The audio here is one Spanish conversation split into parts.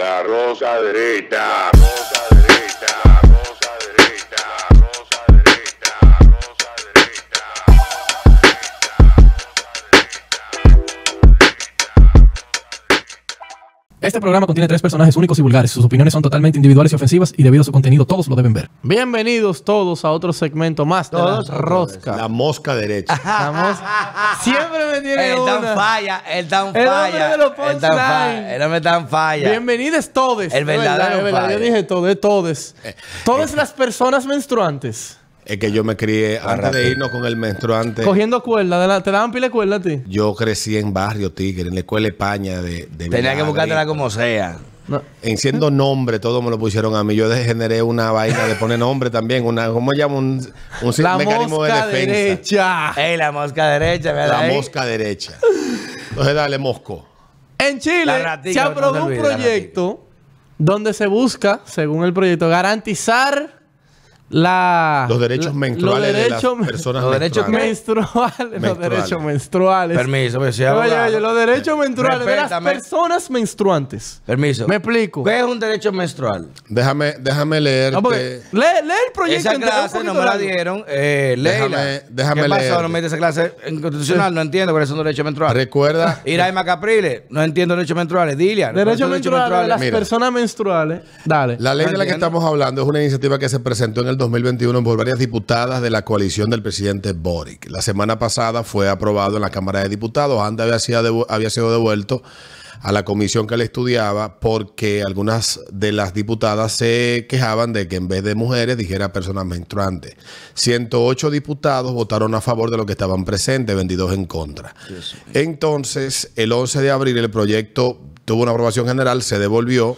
La rosa derecha. Este programa contiene tres personajes únicos y vulgares. Sus opiniones son totalmente individuales y ofensivas y debido a su contenido todos lo deben ver. Bienvenidos todos a otro segmento más de Todos la rosca. La mosca derecha. Estamos- Siempre me tiene El tan una. falla, el tan El hombre falla. de los el tan falla. El hombre tan falla. Bienvenidos todes. El De verdad, verdadero de verdad, Yo padre. dije todo, de todes. Todas las personas menstruantes. Es que yo me crié, antes de irnos con el menstruante, Cogiendo cuerda. de la- ¿Te daban pila de cuerda a ti? yo crecí en Barrio Tigre, en la escuela España de, de Tenía que buscártela como sea. No. En siendo nombre, todo me lo pusieron a mí. Yo generé una vaina de poner nombre también. Una, ¿Cómo llamo? Un, un La mecanismo de mosca defensa. derecha. Ey, la mosca derecha, ¿verdad? La mosca derecha. Entonces dale mosco. En Chile se no aprobó se un olvide, proyecto donde se busca, según el proyecto, garantizar la, Los derechos la- menstruales los derechos, de las personas los derechos menstruales. menstruales, los derechos menstruales. Permiso, pues soy Oye, oye, los derechos menstruales de las personas menstruantes. Permiso. Me explico. ¿Qué es un derecho menstrual? Déjame, déjame leerte. No, lee, lee el proyecto. Esa clase no me la dieron. Eh, léela. Déjame- déjame ¿Qué pasó? No mete esa clase en constitucional. No entiendo cuáles son los derechos menstruales. Recuerda, Iraima Capriles. No entiendo derechos menstruales. Dilia. ¿cuáles Derechos menstruales de las Mira. personas menstruales. Dale. La ley de la que estamos hablando es una iniciativa que se presentó en el 2021 por varias diputadas de la coalición del presidente Boric. La semana pasada fue aprobado en la Cámara de Diputados. Antes había sido, había sido devuelto a la comisión que le estudiaba porque algunas de las diputadas se quejaban de que en vez de mujeres dijera personas menstruantes. 108 diputados votaron a favor de lo que estaban presentes, 22 en contra. Entonces, el 11 de abril el proyecto tuvo una aprobación general, se devolvió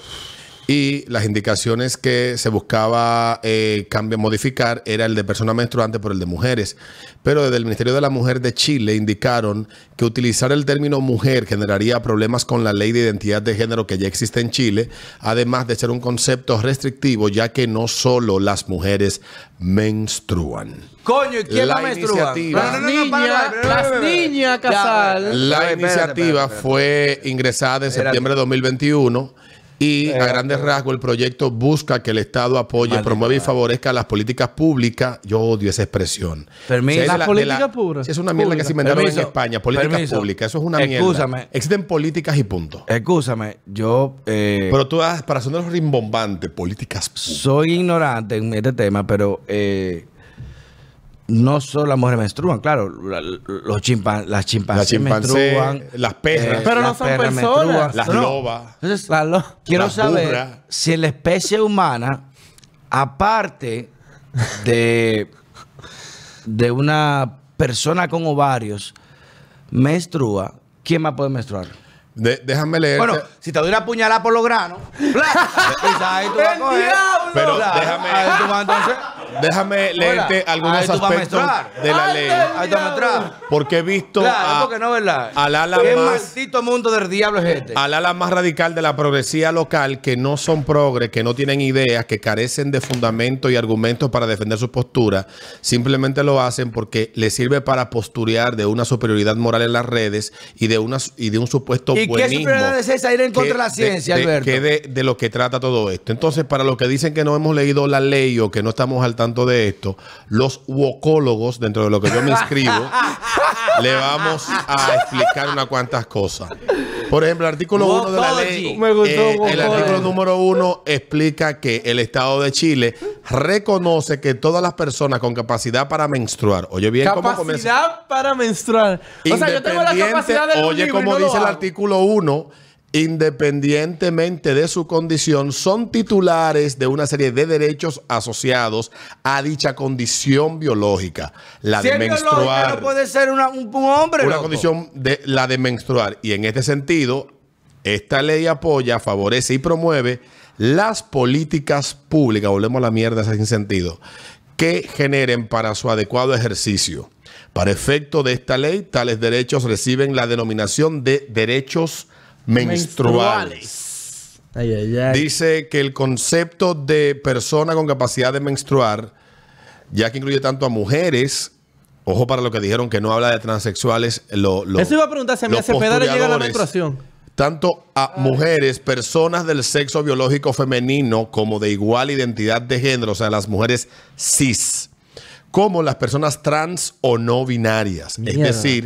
y las indicaciones que se buscaba eh, cambiar, modificar era el de personas menstruantes por el de mujeres. Pero desde el Ministerio de la Mujer de Chile indicaron que utilizar el término mujer generaría problemas con la ley de identidad de género que ya existe en Chile, además de ser un concepto restrictivo, ya que no solo las mujeres menstruan. Coño, ¿y quién La la, menstrua? iniciativa. Las niñas, las niñas Casal. La iniciativa fue ingresada en septiembre de 2021 y a Espérate. grandes rasgos el proyecto busca que el Estado apoye, Maldita promueva y favorezca las políticas públicas. Yo odio esa expresión. Permiso. Si es de Las la- políticas públicas. Es una mierda que se inventaron Permiso. en España. Políticas Permiso. públicas. Eso es una mierda. Excúsame. Existen políticas y punto. Escúchame, yo eh, Pero tú das para sonar rimbombante, políticas públicas. soy ignorante en este tema, pero eh, no solo las mujeres menstruan, claro, la- los chimpan, las Las chimpancés chimpancés, menstruan. las perras, Pero no las son perras personas. las No, no. lobas. Entonces, La lo- quiero las saber burras. si la especie humana, aparte de, de una persona con ovarios, menstrua, ¿quién más puede menstruar? De- déjame leer. Bueno, si te doy una puñalada por los granos, quizá ahí tú vas a coger. Pero déjame- ahí tú vas entonces. Déjame leerte Hola. algunos Ahí tú vas a aspectos de la ley. Ahí a. Porque he visto Claro, a- porque no es verdad. al ala ¿Qué más- maldito mundo del diablo es este? al ala más radical de la progresía local que no son progres, que no tienen ideas, que carecen de fundamento y argumentos para defender su postura, simplemente lo hacen porque les sirve para posturear de una superioridad moral en las redes y de una y de un supuesto ¿Y qué buenismo. superioridad es esa? Ir en contra de la ciencia, de- Alberto. que de, de lo que trata todo esto. Entonces, para los que dicen que no hemos leído la ley o que no estamos al tanto de esto, los uocólogos, dentro de lo que yo me inscribo, le vamos a explicar unas cuantas cosas. Por ejemplo, el artículo 1 de la ley. Uocology. Me gustó eh, el artículo número 1 explica que el Estado de Chile reconoce que todas las personas con capacidad para menstruar, oye bien cómo comienza. Capacidad para menstruar. O sea, yo tengo la capacidad de Oye, como dice el artículo 1, independientemente de su condición, son titulares de una serie de derechos asociados a dicha condición biológica, la Si de menstruar. no puede ser una- un, un hombre. una loco. condición de la de menstruar. Y en este sentido, esta ley apoya, favorece y promueve las políticas públicas, volvemos a la mierda sin sentido, que generen para su adecuado ejercicio. Para efecto de esta ley, tales derechos reciben la denominación de derechos menstruales. Ay, ay, ay. Dice que el concepto de persona con capacidad de menstruar, ya que incluye tanto a mujeres, ojo para lo que dijeron que no habla de transexuales, lo, lo- Eso iba a preguntar si a mí le llega la menstruación. tanto a mujeres, personas del sexo biológico femenino, como de igual identidad de género, o sea, las mujeres cis, como las personas trans o no binarias. Mierda, es decir,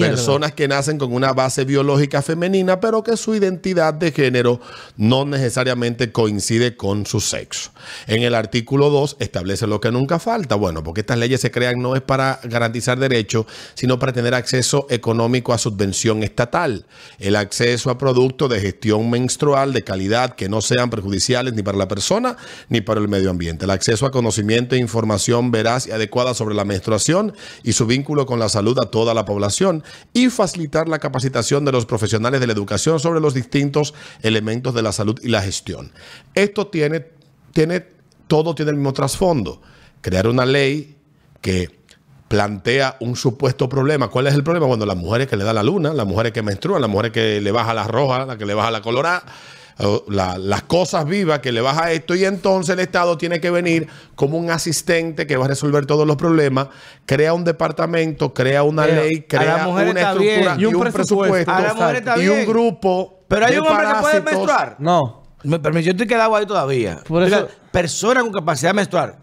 personas que nacen con una base biológica femenina, pero que su identidad de género no necesariamente coincide con su sexo. En el artículo 2 establece lo que nunca falta. Bueno, porque estas leyes se crean no es para garantizar derechos, sino para tener acceso económico a subvención estatal. El acceso a productos de gestión menstrual de calidad que no sean perjudiciales ni para la persona ni para el medio ambiente. El acceso a conocimiento e información veraz y adecuada sobre la menstruación y su vínculo con la salud a toda la población y facilitar la capacitación de los profesionales de la educación sobre los distintos elementos de la salud y la gestión. Esto tiene, tiene, todo tiene el mismo trasfondo. Crear una ley que plantea un supuesto problema. ¿Cuál es el problema? Cuando las mujeres que le da la luna, las mujeres que menstruan, las mujeres que le baja la roja, la que le baja la colorada, la- las cosas vivas que le baja esto y entonces el Estado tiene que venir como un asistente que va a resolver todos los problemas, crea un departamento, crea una Pero ley, a crea una estructura bien. y un, presupuesto, A la mujer está y un grupo Pero hay de un hombre que puede menstruar. No. Me permite, yo estoy quedado ahí todavía. Por eso- Oiga, persona con capacidad menstrual.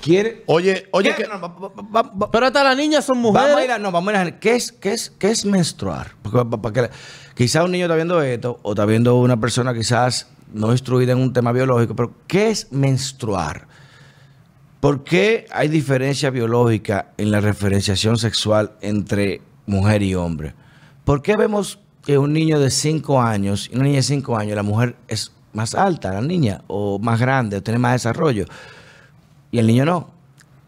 ¿Quiere? Oye, oye, ¿Qué? que, No, va- va- va- va- Pero hasta las niñas son mujeres. Vamos a ir a, no, vamos a ir a, ¿qué es, qué es, qué es menstruar? Porque, pa- pa- que- quizás un niño está viendo esto, o está viendo una persona quizás no instruida en un tema biológico, pero ¿qué es menstruar? ¿Por qué hay diferencia biológica en la referenciación sexual entre mujer y hombre? ¿Por qué vemos que un niño de 5 años y una niña de 5 años, la mujer es más alta, la niña, o más grande, o tiene más desarrollo, y el niño no?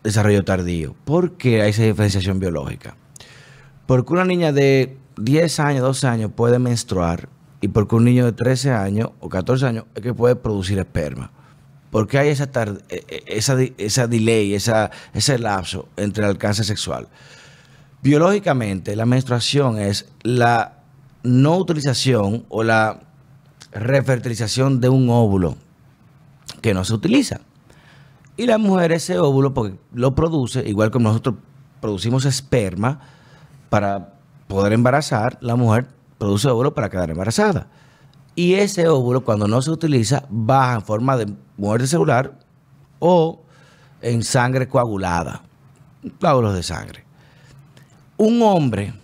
Desarrollo tardío. ¿Por qué hay esa diferenciación biológica? Porque una niña de 10 años, 12 años puede menstruar y porque un niño de 13 años o 14 años es que puede producir esperma. ¿Por qué hay esa, eh, eh, esa, esa delay, esa, ese lapso entre el alcance sexual? Biológicamente, la menstruación es la no utilización o la refertilización de un óvulo que no se utiliza. Y la mujer ese óvulo porque lo produce, igual como nosotros producimos esperma para poder embarazar, la mujer produce óvulo para quedar embarazada. Y ese óvulo cuando no se utiliza baja en forma de muerte celular o en sangre coagulada, coágulos de sangre. Un hombre,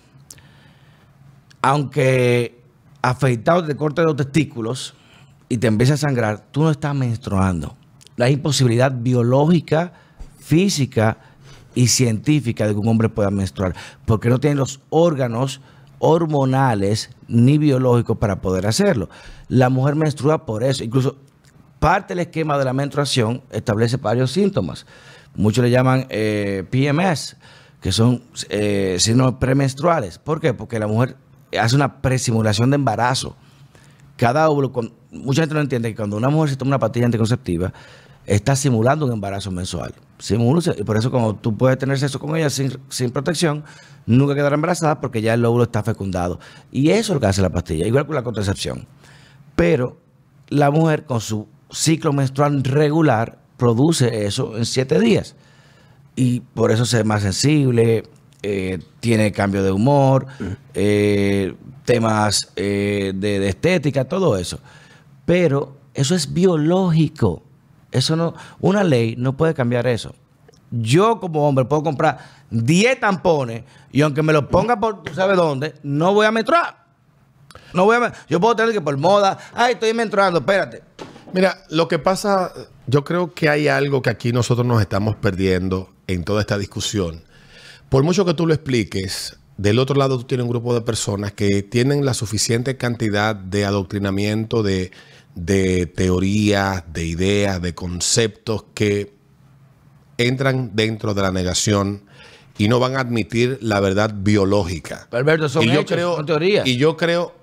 aunque afeitado te corte los testículos y te empieza a sangrar, tú no estás menstruando. La imposibilidad biológica, física y científica de que un hombre pueda menstruar, porque no tiene los órganos hormonales ni biológicos para poder hacerlo. La mujer menstrua por eso, incluso parte del esquema de la menstruación establece varios síntomas. Muchos le llaman eh, PMS, que son eh, signos premenstruales. ¿Por qué? Porque la mujer hace una presimulación de embarazo. Cada óvulo, con- mucha gente no entiende que cuando una mujer se toma una pastilla anticonceptiva, está simulando un embarazo mensual. Simula, y por eso cuando tú puedes tener sexo con ella sin, sin protección, nunca quedará embarazada porque ya el óvulo está fecundado. Y eso es lo que hace la pastilla, igual con la contracepción. Pero la mujer con su ciclo menstrual regular produce eso en siete días. Y por eso se ve más sensible, eh, tiene cambio de humor, eh, temas eh, de estética, todo eso. Pero eso es biológico. Eso no, una ley no puede cambiar eso. Yo como hombre puedo comprar 10 tampones y aunque me lo ponga por tú sabes dónde, no voy a menstruar. No voy a, yo puedo tener que por moda, ay, estoy menstruando, espérate. Mira, lo que pasa, yo creo que hay algo que aquí nosotros nos estamos perdiendo en toda esta discusión. Por mucho que tú lo expliques, del otro lado tú tienes un grupo de personas que tienen la suficiente cantidad de adoctrinamiento, de, de teorías, de ideas, de conceptos que entran dentro de la negación y no van a admitir la verdad biológica. Alberto, son y yo hechos, creo, son teorías. Y yo creo,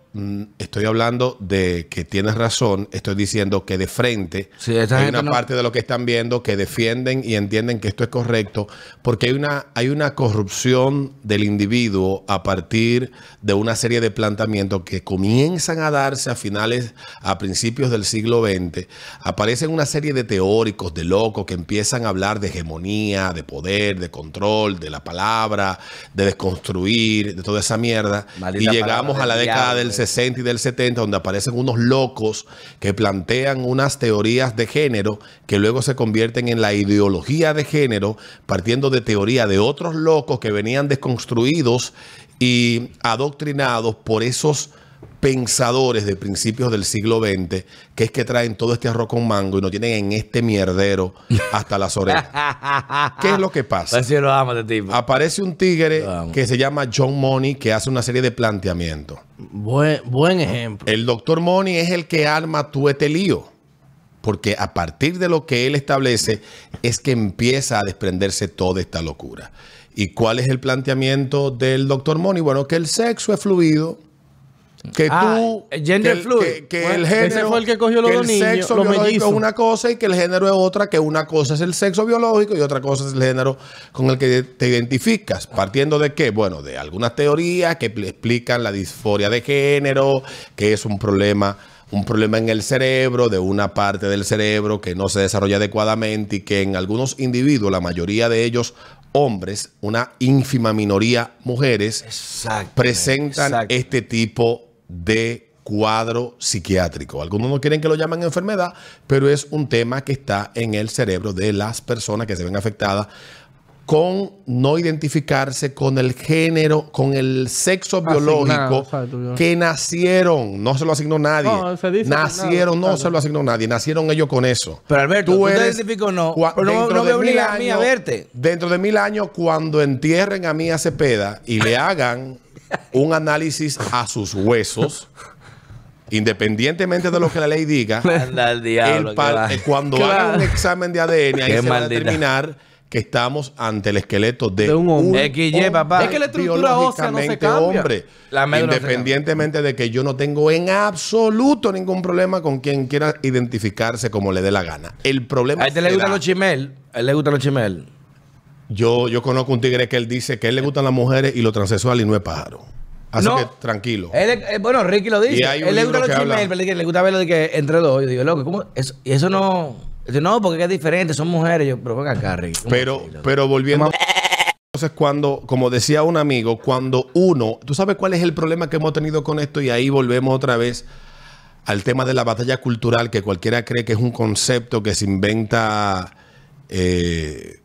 estoy hablando de que tienes razón, estoy diciendo que de frente Sí, hay una no- parte de lo que están viendo que defienden y entienden que esto es correcto, porque hay una, hay una corrupción del individuo a partir de una serie de planteamientos que comienzan a darse a finales, a principios del siglo XX. Aparecen una serie de teóricos, de locos, que empiezan a hablar de hegemonía, de poder, de control, de la palabra, de desconstruir, de toda esa mierda. Maldita y llegamos a la década del esa. 60 y del 70, donde aparecen unos locos que plantean unas teorías de género que luego se convierten en la ideología de género, partiendo de teoría de otros locos que venían desconstruidos y adoctrinados por esos pensadores de principios del siglo XX, que es que traen todo este arroz con mango y nos tienen en este mierdero hasta las orejas. ¿Qué es lo que pasa? Pues sí lo amo este tipo. Aparece un tigre que se llama John Money que hace una serie de planteamientos. Buen, buen ejemplo. El doctor Money es el que arma tu este lío. Porque a partir de lo que él establece es que empieza a desprenderse toda esta locura. ¿Y cuál es el planteamiento del doctor Money? Bueno, que el sexo es fluido. Que Ah, tú. gender que, fluid. que- que Bueno, el ese género. fue el que cogió los que dos el niños, sexo los biológico mellizos. es una cosa y que el género es otra, que una cosa es el sexo biológico y otra cosa es el género con el que te identificas. ¿Partiendo de qué? Bueno, de algunas teorías que pl- explican la disforia de género, que es un problema, un problema en el cerebro, de una parte del cerebro que no se desarrolla adecuadamente y que en algunos individuos, la mayoría de ellos hombres, una ínfima minoría mujeres, presentan este tipo de cuadro psiquiátrico. Algunos no quieren que lo llamen enfermedad, pero es un tema que está en el cerebro de las personas que se ven afectadas con no identificarse con el género, con el sexo Asignado, biológico que nacieron, no se lo asignó nadie. No, se dice nacieron, no claro. se lo asignó nadie, nacieron ellos con eso. Pero Alberto, tú te identificas o no, pero no- me de obliga mil a mí a verte. Dentro de mil años, cuando entierren a mí a Cepeda y le hagan un análisis a sus huesos, independientemente de lo que la ley diga, diablo. el que eh, cuando hagan un examen de ADN, ahí Qué se va a determinar que estamos ante el esqueleto de, De un hombre. XY, papá. Es que la estructura ósea no se biológicamente cambia. hombre. La médula no se Independientemente de que yo no tengo en absoluto ningún problema con quien quiera identificarse como le dé la gana. El problema A este le gustan los chimel. A él le gustan los chimel. Yo, yo conozco un tigre que él dice que a él le gustan las mujeres y lo transexual y no es pájaro. Así No. que tranquilo. Él, eh, bueno, Ricky lo Y dice. hay un Él le gustan los que habla- chimel, pero le, le gusta verlo de que entre dos. Yo digo, loco, ¿cómo? Eso, y eso no. Dice, no, porque es diferente, son mujeres. Yo, pero ven acá, Ricky. ¿cómo Pero, así, pero volviendo. Entonces, cuando, como decía un amigo, cuando uno, tú sabes cuál es el problema que hemos tenido con esto, y ahí volvemos otra vez al tema de la batalla cultural, que cualquiera cree que es un concepto que se inventa eh,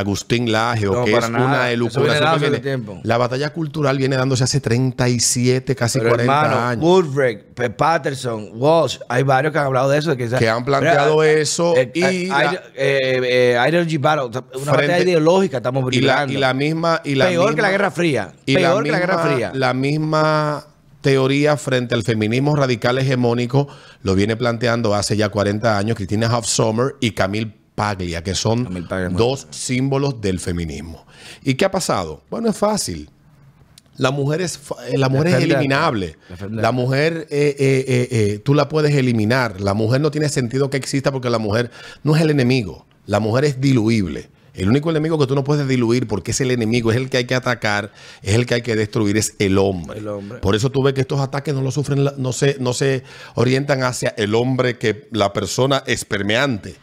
Agustín Laje o No, que es nada. una viene elucubración. viene-. La batalla cultural viene dándose hace 37, casi Pero 40 hermano, años. Woodrick. Patterson, Walsh, hay varios que han hablado de eso. Que, Que han planteado eso eh, y eh, la- eh, eh, eh, Battle, una Frente- batalla ideológica estamos y la, brindando. y la misma. Y la Peor que la Guerra Fría. Y Peor que la Guerra Fría. La misma teoría frente al feminismo radical hegemónico lo viene planteando hace ya 40 años Cristina Hoff Sommer y Camille Paglia, que son Paglia dos símbolos del feminismo. ¿Y qué ha pasado? Bueno, es fácil. La mujer es, eh, la mujer es eliminable. Defender. La mujer, eh, eh, eh, eh, tú la puedes eliminar. La mujer no tiene sentido que exista porque la mujer no es el enemigo. La mujer es diluible. El único enemigo que tú no puedes diluir porque es el enemigo, es el que hay que atacar, es el que hay que destruir, es el hombre. El hombre. Por eso tú ves que estos ataques no lo sufren, no se, no se orientan hacia el hombre que la persona espermeante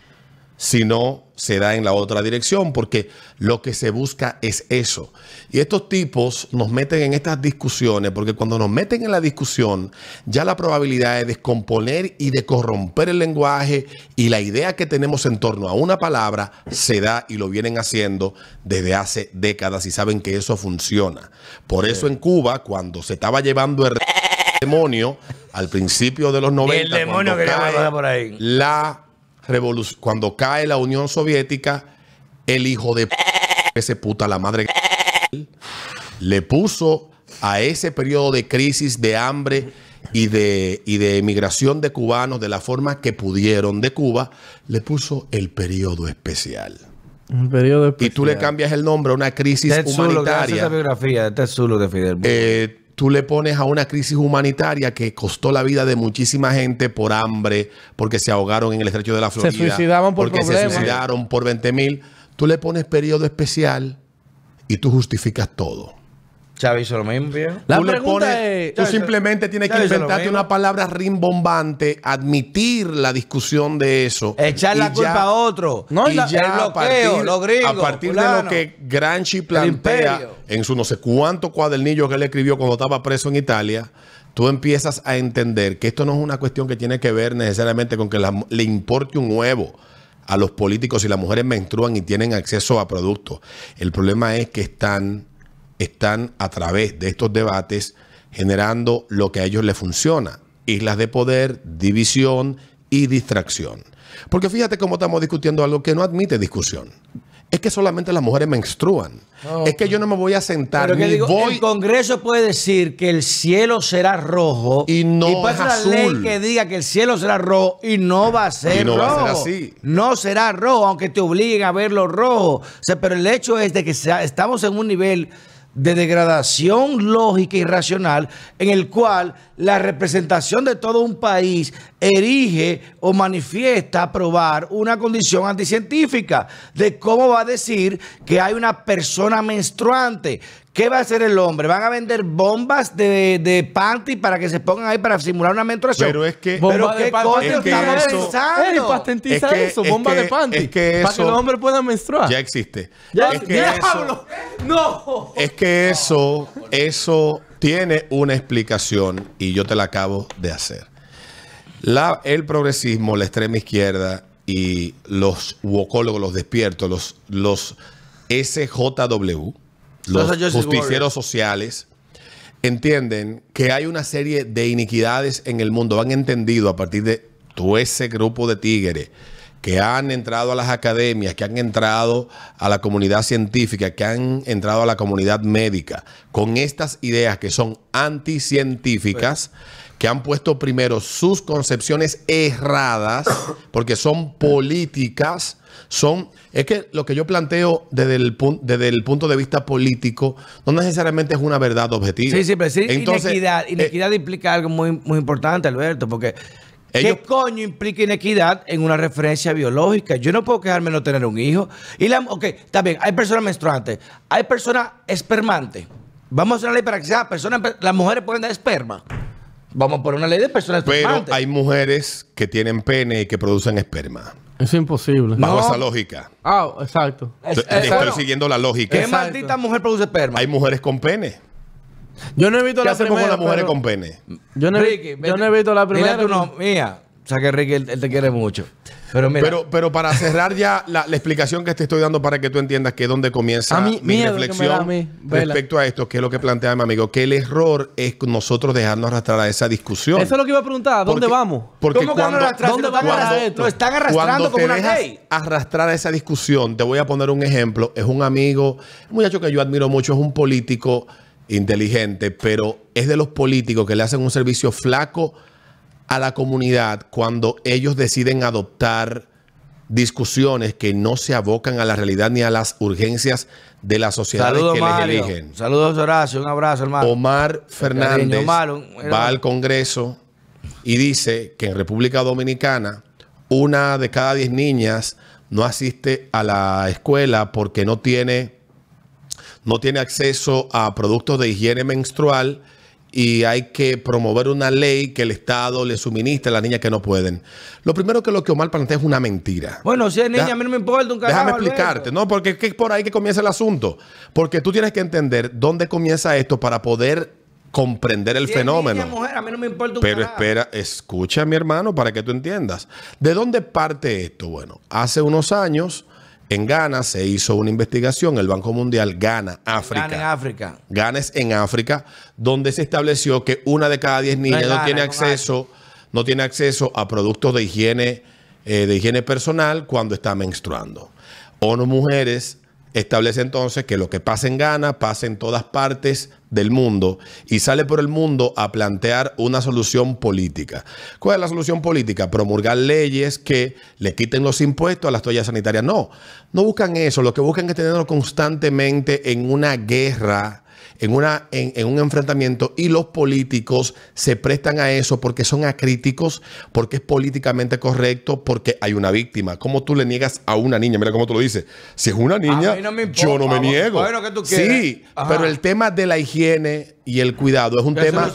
sino se da en la otra dirección, porque lo que se busca es eso. Y estos tipos nos meten en estas discusiones, porque cuando nos meten en la discusión, ya la probabilidad de descomponer y de corromper el lenguaje y la idea que tenemos en torno a una palabra se da y lo vienen haciendo desde hace décadas y saben que eso funciona. Por eso en Cuba, cuando se estaba llevando el demonio al principio de los 90, el demonio cuando que llama cae cosas por ahí. la cuando cae la Unión Soviética, el hijo de p- ese puta, la madre que le puso a ese periodo de crisis, de hambre y de, y de emigración de cubanos de la forma que pudieron de Cuba, le puso el periodo especial. Un periodo Y tú le especial. cambias el nombre a una crisis Ted que hace esa humanitaria. biografía de Ted Zulu de Fidel. Eh, tú le pones a una crisis humanitaria que costó la vida de muchísima gente por hambre, porque se ahogaron en el estrecho de la Florida. suicidaban por Porque se suicidaron por 20 mil. Tú le pones periodo especial y tú justificas todo. Chávez hizo lo mismo, viejo. La tú le pregunta pones- es- tú simplemente tienes que inventarte una palabra rimbombante, admitir la discusión de eso. Echar y la culpa ya- a otro. No, y la- ya el a bloqueo, partir, los gringos, a partir de lo que Gramsci plantea en su no sé cuánto cuadernillo que él escribió cuando estaba preso en Italia, tú empiezas a entender que esto no es una cuestión que tiene que ver necesariamente con que la- le importe un huevo a los políticos si las mujeres menstruan y tienen acceso a productos. El problema es que están, están a través de estos debates generando lo que a ellos les funciona. Islas de poder, división y distracción. Porque fíjate cómo estamos discutiendo algo que no admite discusión. Es que solamente las mujeres menstruan. Es que yo no me voy a sentar Pero que ni digo, voy el Congreso puede decir que el cielo será rojo Y no es azul. ley que diga que el cielo será rojo y no va a ser no rojo. va a ser así. No será rojo, aunque te obliguen a verlo rojo. O sea, pero el hecho es de que estamos en un nivel de degradación lógica y racional en el cual la representación de todo un país erige o manifiesta aprobar una condición anticientífica de cómo va a decir que hay una persona menstruante. ¿Qué va a hacer el hombre? ¿Van a vender bombas de, de panty para que se pongan ahí para simular una menstruación? Pero es que- ¿Pero qué coño Es que estamos eso- pensando? Ey, patentiza Es que- eso, es bomba que- de panty. es que para que eso- los hombres puedan menstruar. Ya existe. Ya- es que ¡Diablo! eso, ¡No! es que eso, eso tiene una explicación y yo te la acabo de hacer. La, el progresismo, la extrema izquierda y los wokólogos, los despiertos, los, los SJW, los justicieros sociales, entienden que hay una serie de iniquidades en el mundo. Han entendido a partir de todo ese grupo de tigres que han entrado a las academias, que han entrado a la comunidad científica, que han entrado a la comunidad médica, con estas ideas que son anticientíficas, que han puesto primero sus concepciones erradas, porque son políticas, son, es que lo que yo planteo desde el, desde el punto de vista político no necesariamente es una verdad objetiva. Sí, sí, pero sí, Entonces, inequidad. eh, Inequidad implica algo muy, muy importante, Alberto, porque Ellos- ¿qué coño implica inequidad en una referencia biológica? Yo no puedo quejarme de no tener un hijo. Y la, ok, bien, hay personas menstruantes, hay personas espermantes. Vamos a hacer una ley para que sea personas, las mujeres pueden dar esperma. Vamos a poner una ley de personas Pero espermantes. hay mujeres que tienen pene y que producen esperma. Es imposible. Bajo No. esa lógica. Ah, exacto. Es- Estoy, es- estoy bueno, siguiendo la lógica. ¿Qué Exacto. maldita mujer produce esperma? Hay mujeres con pene. Yo no he visto ¿Qué la hacemos primera. con las mujeres pero- con pene? Yo no, he- Ricky, yo no he visto la primera. Dile tú no, mía. O sea que Ricky, él, él te quiere mucho. Pero mira. Pero, pero para cerrar ya la, la explicación que te estoy dando para que tú entiendas que es donde comienza A mí, mi reflexión a mí, respecto a esto, que es lo que plantea mi amigo, que el error es nosotros dejarnos arrastrar a esa discusión. Eso es lo que iba a preguntar. ¿A ¿Dónde Porque- vamos? Porque ¿Cómo cuando, arrastrar? ¿Dónde van a esto? Lo están arrastrando Cuando como te una dejas ley. arrastrar a esa discusión, te voy a poner un ejemplo. Es un amigo, un muchacho que yo admiro mucho, es un político inteligente, pero es de los políticos que le hacen un servicio flaco a la comunidad cuando ellos deciden adoptar discusiones que no se abocan a la realidad ni a las urgencias de la sociedad Saludos, que les eligen. Saludos, Horacio. Un abrazo, hermano. Omar Fernández Omar, va al Congreso y dice que en República Dominicana una de cada diez niñas no asiste a la escuela porque no tiene, no tiene acceso a productos de higiene menstrual y hay que promover una ley que el Estado le suministre a las niñas que no pueden. Lo primero que lo que Omar plantea es una mentira. Bueno, si es niña, Deja- a mí no me importa un carajo. Déjame explicarte, ¿no? Porque es que es por ahí que comienza el asunto. Porque tú tienes que entender dónde comienza esto para poder comprender el fenómeno. niña, mujer, a mí no me importa un Pero carajo. espera, escucha mi hermano para que tú entiendas. ¿De dónde parte esto? Bueno, hace unos años en Ghana se hizo una investigación, el Banco Mundial, Ghana, África. Gana en África. Ghana es en África, donde se estableció que una de cada diez niñas no, Ghana, tiene acceso, no tiene acceso a productos de higiene, eh, de higiene personal cuando está menstruando. ONU Mujeres establece entonces que lo que pasa en Ghana pasa en todas partes del mundo y sale por el mundo a plantear una solución política. ¿Cuál es la solución política? Promulgar leyes que le quiten los impuestos a las toallas sanitarias. No, no buscan eso. Lo que buscan es tenerlo constantemente en una guerra en, una, en, en un enfrentamiento y los políticos se prestan a eso porque son acríticos, porque es políticamente correcto, porque hay una víctima. ¿Cómo tú le niegas a una niña? Mira cómo tú lo dices. Si es una niña, no importa. yo no me niego. Sí, Ajá. pero el tema de la higiene y el cuidado es un Eso tema...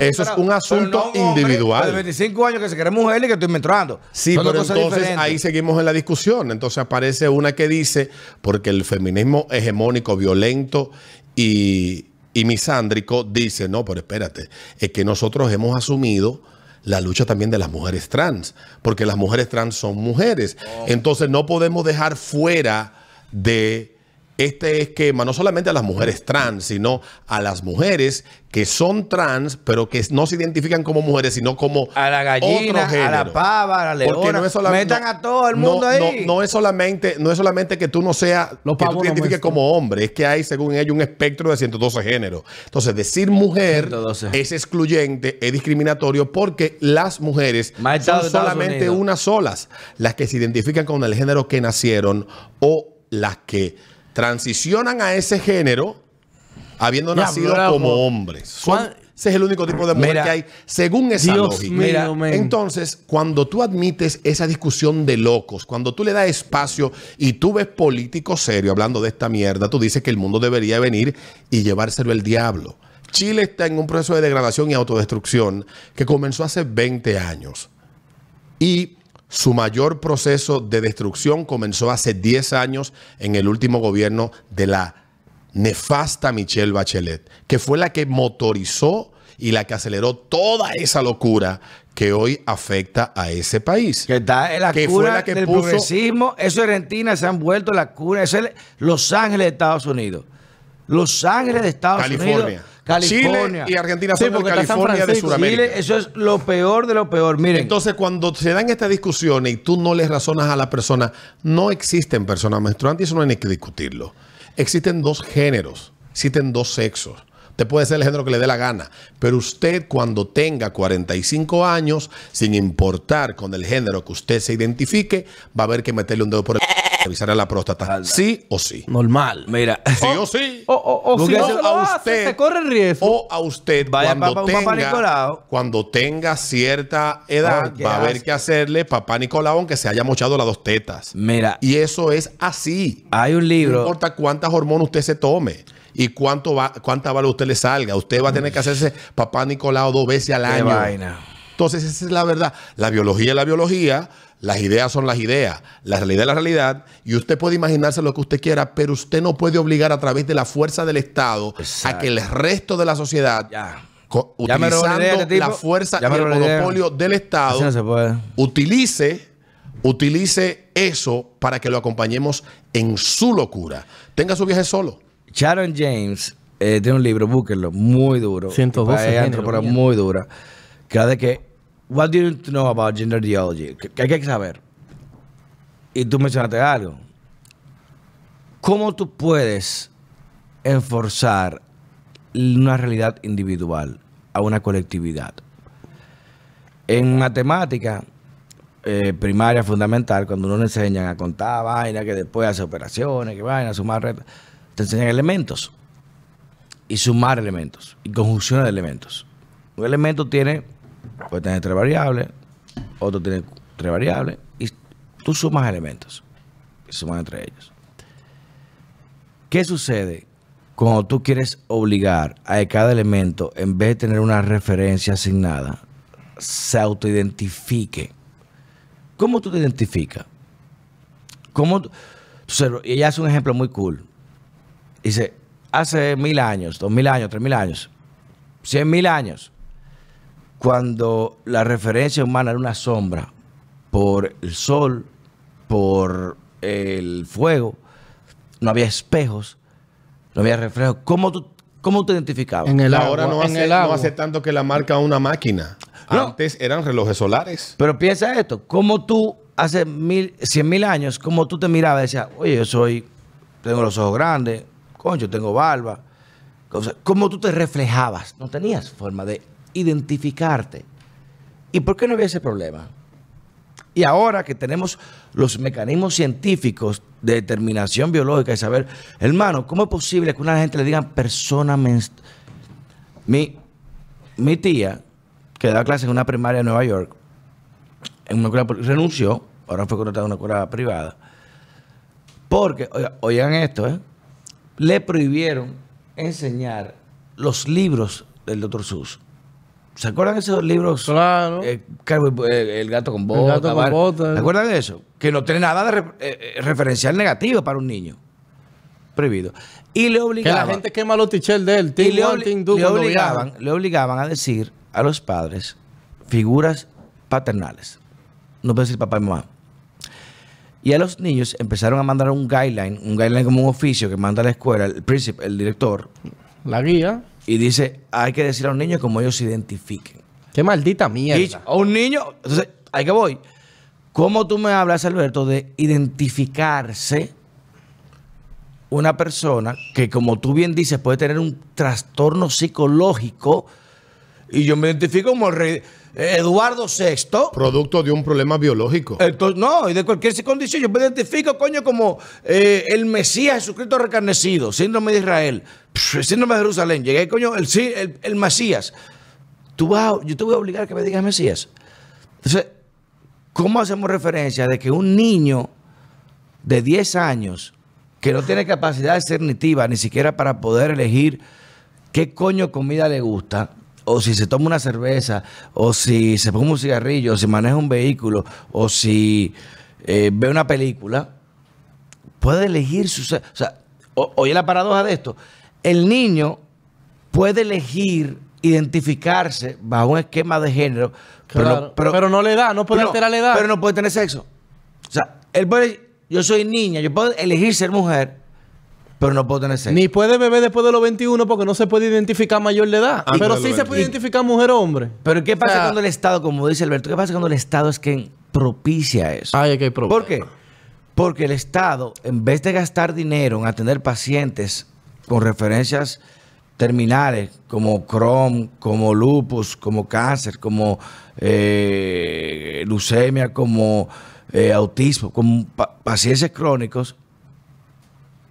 Eso es un asunto no un hombre individual. De 25 años que se quiere mujer y que estoy menstruando. Sí, Son pero entonces diferentes. ahí seguimos en la discusión. Entonces aparece una que dice, porque el feminismo hegemónico, violento y, y misándrico dice, no, pero espérate, es que nosotros hemos asumido la lucha también de las mujeres trans, porque las mujeres trans son mujeres. Entonces no podemos dejar fuera de este esquema no solamente a las mujeres trans, sino a las mujeres que son trans, pero que no se identifican como mujeres, sino como A la gallina, otro a la pava, a la Porque leona. no es Metan a todo el no- mundo ahí. No, no es solamente, no es solamente que tú no seas, Los que tú te identifiques como hombre, es que hay, según ellos, un espectro de 112 géneros. Entonces, decir mujer 112. es excluyente, es discriminatorio, porque las mujeres Más son Estados solamente Unidos. unas solas, las que se identifican con el género que nacieron o las que transicionan a ese género habiendo Ya, nacido bravo. como hombres. Son- ¿Cuán- ese es el único tipo de mujer Mira. que hay, según esa Dios lógica. Mira. Entonces, cuando tú admites esa discusión de locos, cuando tú le das espacio y tú ves políticos serios hablando de esta mierda, tú dices que el mundo debería venir y llevárselo el diablo. Chile está en un proceso de degradación y autodestrucción que comenzó hace 20 años. Y su mayor proceso de destrucción comenzó hace 10 años en el último gobierno de la nefasta Michelle Bachelet, que fue la que motorizó y la que aceleró toda esa locura que hoy afecta a ese país. Que está en la Que fue cura la que del puso- progresismo. Eso en Argentina se han vuelto la cura. Eso es Los Ángeles de Estados Unidos. Los Ángeles de Estados California. Unidos. California. Chile y Argentina Sí, son el California de. Sudamérica. Chile, eso es lo peor de lo peor. Miren, Entonces, cuando se dan estas discusiones y tú no le razonas a la persona, no existen personas menstruantes, eso no hay ni que discutirlo. Existen dos géneros, existen dos sexos. Usted puede ser el género que le dé la gana, pero usted cuando tenga 45 años, sin importar con el género que usted se identifique, va a haber que meterle un dedo por el revisar a la próstata, sí o sí. Normal. mira. Sí o sí. O, o, o si no se lo a hace, usted- se corre el riesgo. O a usted Vaya cuando, papá- tenga, Nicolau. cuando tenga cierta edad Ay, ¿qué va a haber que hacerle papá Nicolau aunque se haya mochado las dos tetas. Mira, Y eso es así. hay un No libro. importa cuántas hormonas usted se tome y cuánto va, cuánta bala usted le salga. Usted va a tener que hacerse papá Nicolau dos veces al Qué año. vaina. Entonces, esa es la verdad. La biología es la biología, las ideas son las ideas, la realidad es la realidad, y usted puede imaginarse lo que usted quiera, pero usted no puede obligar a través de la fuerza del Estado Exacto. a que el resto de la sociedad, Ya. utilizando idea este tipo. la fuerza y el monopolio del Estado, Así no se puede. utilice, utilice eso para que lo acompañemos en su locura. Tenga su viaje solo. Sharon James eh, tiene un libro, búsquenlo, muy duro. 112 Hay géneros, muy dura. Que de que, what do you need to know about gender ideology? Que hay que saber. Y tú mencionaste algo. ¿Cómo tú puedes enforzar una realidad individual a una colectividad? En matemática eh, primaria fundamental, cuando uno le enseñan a contar vainas, que después hace operaciones, que vainas, sumar te enseñan elementos y sumar elementos y conjunciones de elementos. Un elemento tiene, puede tener tres variables, otro tiene tres variables y tú sumas elementos y sumas entre ellos. ¿Qué sucede cuando tú quieres obligar a cada elemento, en vez de tener una referencia asignada, se autoidentifique? ¿Cómo tú te identificas? ¿Cómo y ella hace un ejemplo muy cool. Dice, hace mil años, dos mil años, tres mil años, cien mil años, cuando la referencia humana era una sombra por el sol, por el fuego, no había espejos, no había reflejos. ¿Cómo tú, cómo te identificabas? En el Ahora agua, no en hace, no hace tanto que la marca una máquina. No. Antes eran relojes solares. Pero piensa esto, ¿cómo tú hace mil, cien mil años, cómo tú te mirabas y decías, oye, yo soy, tengo los ojos grandes, concho, tengo barba? O sea, ¿Cómo tú te reflejabas? No tenías forma de identificarte. ¿Y por qué no había ese problema? Y ahora que tenemos los mecanismos científicos de determinación biológica y saber, hermano, ¿cómo es posible que una gente le digan persona menst- mi, mi tía, que da clases en una primaria en Nueva York, en una escuela, renunció, ahora fue contratada en una escuela privada, porque, oiga- oigan esto, ¿eh? le prohibieron enseñar los libros del Dr. Seuss. ¿Se acuerdan de esos libros? Claro. Eh, eh, el gato con bota. gato con va- bota. ¿Se acuerdan de eso? Que no tiene nada de re- eh, referencial negativo para un niño. prohibido. Y le Que obligaban. la gente quema los t-shirts de él. y le, obli- obligaban, le obligaban a decir a los padres figuras paternales. No puede decir papá y mamá. Y a los niños empezaron a mandar un guideline, un guideline como un oficio que manda la escuela, el príncipe, el director, La guía. Y dice, hay que decir a los niños cómo ellos se identifiquen. Qué maldita Y mierda. a un niño, entonces, ahí que voy. ¿Cómo tú me hablas, Alberto, de identificarse una persona que, como tú bien dices, puede tener un trastorno psicológico? Y yo me identifico como el rey Eduardo VI. Producto de un problema biológico. Entonces, no, y de cualquier condición, yo me identifico, coño, como eh, el Mesías Jesucristo recarnecido, síndrome de Israel, síndrome de Jerusalén. Llegué, coño, el, sí- el, el Mesías. Tú vas, yo te voy a obligar a que me digas Mesías. Entonces, ¿cómo hacemos referencia de que un niño de 10 años que no tiene capacidad discernitiva ni siquiera para poder elegir qué coño comida le gusta, o si se toma una cerveza, o si se pone un cigarrillo, o si maneja un vehículo, o si eh, ve una película, puede elegir su... O sea, o- oye la paradoja de esto. El niño puede elegir identificarse bajo un esquema de género, Claro, pero, no le da, no puede pero- alterar la edad. Pero no puede tener sexo. O sea, él puede, yo soy niña, yo puedo elegir ser mujer, pero no puedo tener sexo. Ni puede beber después de los 21 porque no se puede identificar mayor de edad. Antes pero sí se puede 21. identificar mujer o hombre. pero ¿qué pasa O sea, cuando el Estado, como dice Alberto, qué pasa cuando el Estado es quien propicia eso? Ay, que hay problema. ¿Por qué? Porque el Estado, en vez de gastar dinero en atender pacientes con referencias terminales como Crohn, como lupus, como cáncer, como eh, leucemia, como eh, autismo, como pa- pacientes crónicos,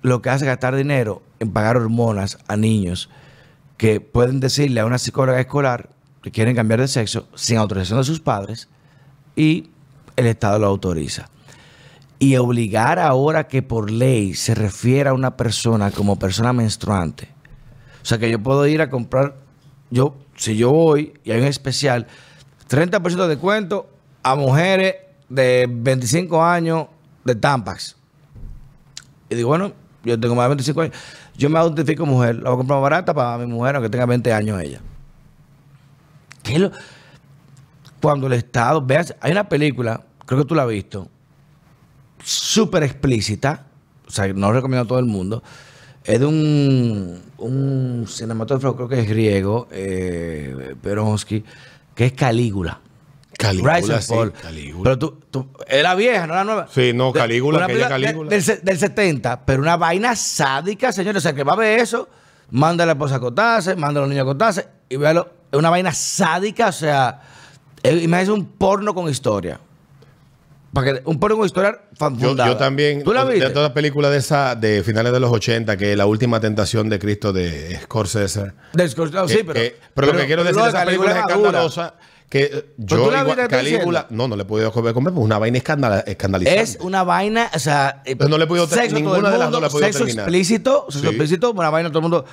lo que hace es gastar dinero en pagar hormonas a niños que pueden decirle a una psicóloga escolar que quieren cambiar de sexo sin autorización de sus padres y el Estado lo autoriza. Y obligar ahora que por ley se refiera a una persona como persona menstruante. O sea que yo puedo ir a comprar, yo, si yo voy y hay un especial, 30% de descuento a mujeres de 25 años de Tampax. Y digo, bueno, yo tengo más de 25 años. Yo me identifico mujer. La voy a comprar barata para mi mujer, aunque tenga 20 años ella. ¿Qué es lo- Cuando el Estado... Veas, hay una película, creo que tú la has visto, súper explícita. O sea, no recomiendo a todo el mundo. Es de un, un cinematógrafo, creo que es griego, eh, Peronsky, que es Calígula. Calígula, Rise sí. Calígula. Pero tú, tú, era vieja, no era nueva. Sí, no, De- Calígula, una aquella película de- Calígula. del, del 70, pero una vaina sádica, señores. O sea, que va a ver eso, manda a la esposa a acotarse, manda a los niños a acotarse y véalo. Es una vaina sádica, o sea, es, imagínese un porno con historia. Para que, un porno con historia Yo, yo también, ¿Tú la de viste? todas las películas de esa de finales de los 80, que La última tentación de Cristo de Scorsese. Del Scorsese, sí, que- pero, que- pero lo que quiero decir lo de esa película es escandalosa. Que yo, la igual, Calígula, no, no le he podido comer, comer, pues una vaina escandala, escandalizante. Es una vaina, o sea, eh, no le he podido sexo ninguna el de las mundo, dos la he podido sexo terminar. explícito, sexo Sí. explícito, una vaina todo el mundo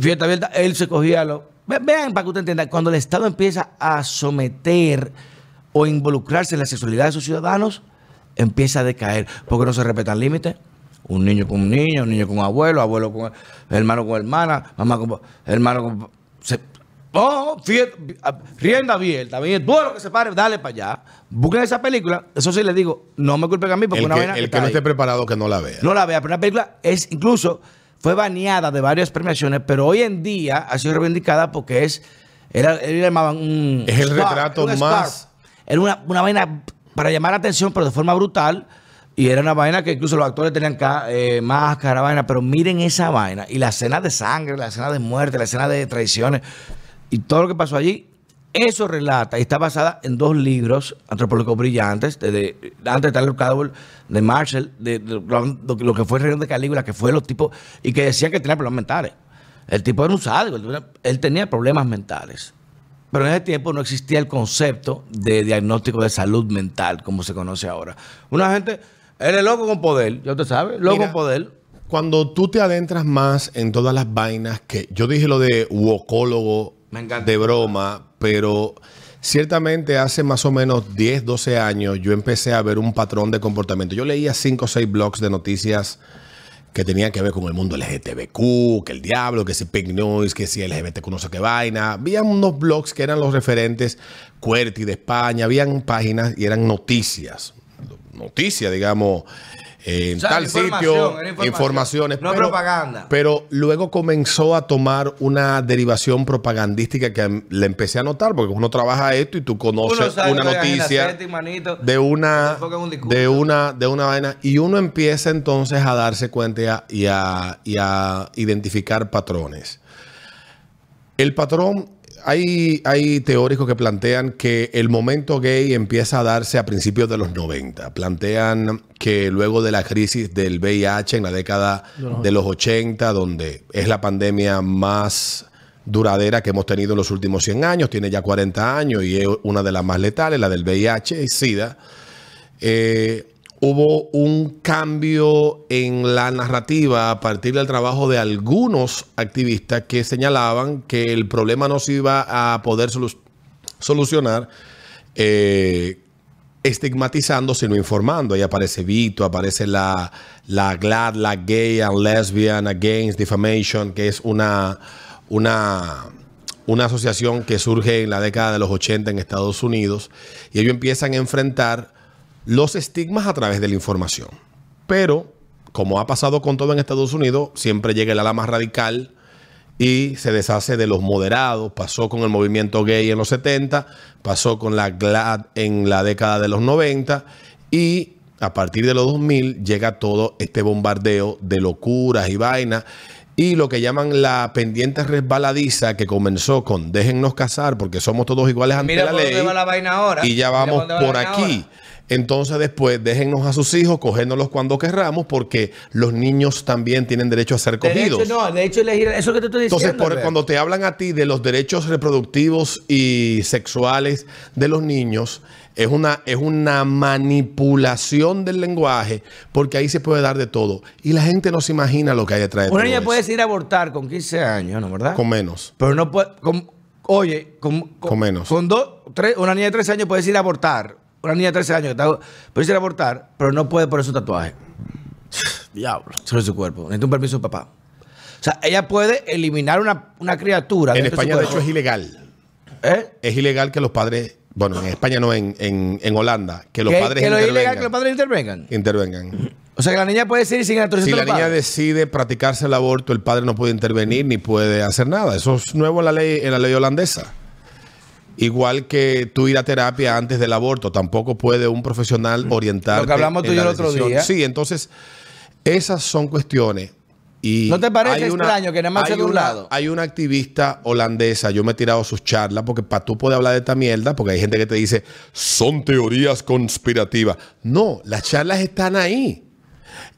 fiesta abierta, él se cogía lo Ve- Vean para que usted entienda, cuando el Estado empieza a someter o involucrarse en la sexualidad de sus ciudadanos, empieza a decaer, porque no se respetan límites. Un niño con un niño, un niño con un abuelo, abuelo con hermano con hermana, mamá con hermano con se- Oh, fiesta, rienda abierta, bien, todo lo que se pare, dale para allá. Busquen esa película, eso sí les digo, no me culpen a mí porque el una que, vaina el que no esté preparado que no la vea. No la vea, pero la película es incluso fue baneada de varias premiaciones, pero hoy en día ha sido reivindicada porque es era llamaban un Es el retrato un más-. Era una, una vaina para llamar la atención, pero de forma brutal. Y era una vaina que incluso los actores tenían eh, máscara, vaina. Pero miren esa vaina. Y la escena de sangre, la escena de muerte, la escena de traiciones. Y todo lo que pasó allí. Eso relata y está basada en dos libros antropológicos brillantes, de, de- antes de Tyler Cadwell, de Marshall, de, de lo, lo que fue el reino de Calígula, que fue los tipos, y que decían que tenía problemas mentales. El tipo era un sádico, él tenía- problemas mentales. Pero en ese tiempo no existía el concepto de diagnóstico de salud mental, como se conoce ahora. Una gente, él es loco con poder, ya usted sabe, loco Mira, con poder. Cuando tú te adentras más en todas las vainas que yo dije lo de wokólogo De broma, pero ciertamente hace más o menos 10, 12 años yo empecé a ver un patrón de comportamiento. Yo leía 5 o 6 blogs de noticias que tenían que ver con el mundo LGTBQ, que el diablo, que si Pink Noise, que si LGBTQ no sé qué vaina. Habían unos blogs que eran los referentes QWERTY de España, habían páginas y eran noticias. Noticias, digamos, en O sea, tal información, sitio, información, informaciones. no propaganda. Pero luego comenzó a tomar una derivación propagandística que le empecé a notar, porque uno trabaja esto y tú conoces una noticia manito, de una un de una de una vaina y uno empieza entonces a darse cuenta y a, y a- y a identificar patrones. El patrón hay, hay teóricos que plantean que el momento gay empieza a darse a principios de los 90. Plantean que luego de la crisis del VIH en la década de los 80, donde es la pandemia más duradera que hemos tenido en los últimos 100 años, tiene ya 40 años y es una de las más letales, la del VIH y SIDA, eh, hubo un cambio en la narrativa a partir del trabajo de algunos activistas que señalaban que el problema no se iba a poder solu- solucionar eh, estigmatizando, sino informando. Ahí aparece Vito, aparece la, la GLAD, la Gay and Lesbian Against Defamation, que es una, una, una asociación que surge en la década de los 80 en Estados Unidos. Y ellos empiezan a enfrentar los estigmas a través de la información. Pero, como ha pasado con todo en Estados Unidos, siempre llega el ala más radical y se deshace de los moderados. Pasó con el movimiento gay en los 70, pasó con la GLAD en la década de los 90 y a partir de los 2000 llega todo este bombardeo de locuras y vainas. Y lo que llaman la pendiente resbaladiza que comenzó con déjennos casar porque somos todos iguales ante Mira la por dónde ley. va la vaina ahora. Y ya Mira vamos por aquí. ahora. Entonces después déjennos a sus hijos, cogérnoslos cuando querramos, porque los niños también tienen derecho a ser Derecho, cogidos. no, de hecho elegir, eso que te estoy diciendo. Entonces, por- cuando te hablan a ti de los derechos reproductivos y sexuales de los niños, es una, es una manipulación del lenguaje, porque ahí se puede dar de todo. Y la gente no se imagina lo que hay detrás de Una todo niña eso. puede ir a abortar con 15 años, ¿no? ¿Verdad? Con menos. Pero no puede. con- oye, con, Con menos. Con dos, tres, una niña de 13 años puede ir a abortar. Una niña de 13 años que está- a abortar, pero no puede poner su tatuaje Diablo. sobre su cuerpo. Necesita un permiso de papá. O sea, ella puede eliminar una, una criatura. En España, de hecho, es ilegal. ¿Eh? Es ilegal que los padres, bueno, en España no, en, en, en Holanda, que los que, padres que lo es intervengan. ilegal que los padres intervengan. intervengan. O sea, que la niña puede ir sin Si autorización la de los niña padres. decide practicarse el aborto, el padre no puede intervenir ni puede hacer nada. Eso es nuevo en la ley, en la ley holandesa. Igual que tú ir a terapia antes del aborto, tampoco puede un profesional orientar. Lo que hablamos tú y yo el otro día. Sí, entonces, esas son cuestiones. Y ¿No te parece extraño que nada más de un una- lado? Hay una activista holandesa, yo me he tirado sus charlas, porque para tú poder hablar de esta mierda, porque hay gente que te dice, son teorías conspirativas. No, las charlas están ahí.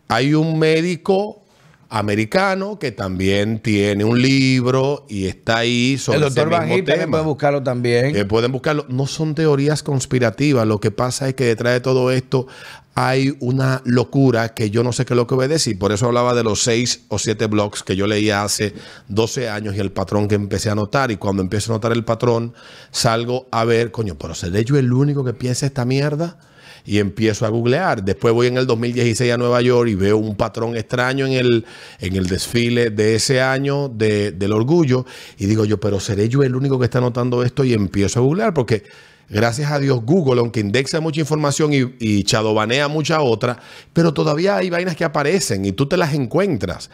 Hay un médico americano que también tiene un libro y está ahí sobre El doctor ese Van mismo tema. puede buscarlo también. Que pueden buscarlo. No son teorías conspirativas. Lo que pasa es que detrás de todo esto hay una locura que yo no sé qué es lo que obedece. Y por eso hablaba de los seis o siete blogs que yo leía hace 12 años y el patrón que empecé a notar. Y cuando empiezo a notar el patrón, salgo a ver, coño, pero ¿seré yo el único que piensa esta mierda? Y empiezo a googlear. Después voy en el 2016 a Nueva York y veo un patrón extraño en el, en el desfile de ese año de- del orgullo. Y digo yo, pero ¿seré yo el único que está notando esto? Y empiezo a googlear porque gracias a Dios Google, aunque indexa mucha información y, y chadobanea mucha otra, pero todavía hay vainas que aparecen y tú te las encuentras.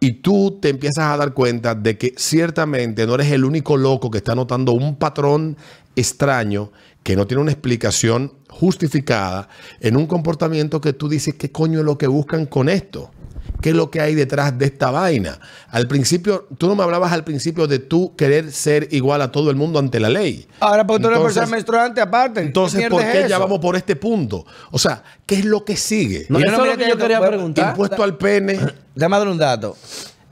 Y tú te empiezas a dar cuenta de que ciertamente no eres el único loco que está notando un patrón extraño que no tiene una explicación justificada en un comportamiento que tú dices, ¿qué coño es lo que buscan con esto? ¿Qué es lo que hay detrás de esta vaina? Al principio, tú no me hablabas al principio de tú querer ser igual a todo el mundo ante la ley. Ahora, porque tú eres persona menstruante aparte. Entonces, ¿Qué ¿por qué ya vamos por este punto? O sea, ¿qué es lo que sigue? No, Yo eso no es lo mira que yo que- quería preguntar. Impuesto al pene. Déjame dar un dato.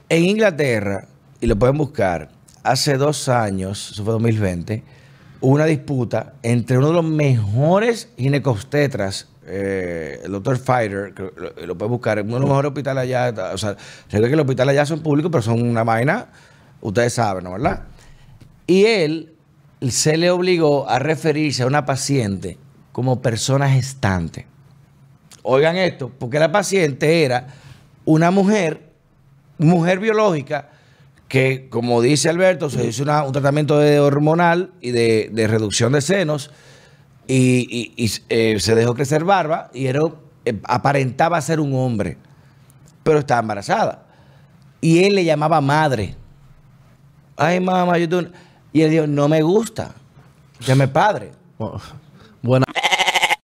En Inglaterra, y lo pueden buscar, hace dos años, eso fue 2020, una disputa entre uno de los mejores ginecobstetras, eh, el doctor Fighter, que lo, lo buscar, uno de los mejores hospitales allá. O sea, sé que los hospitales allá son públicos, pero son una vaina, ustedes saben, ¿no? ¿Verdad? Y él se le obligó a referirse a una paciente como persona gestante. Oigan esto, porque la paciente era una mujer, mujer biológica, que como dice Alberto, se hizo un tratamiento de hormonal y de, reducción de senos y, eh, se dejó crecer barba y era, eh, aparentaba ser un hombre, pero estaba embarazada. Y él le llamaba madre. Ay, mamá, yo. Y él dijo, no me gusta, llame padre.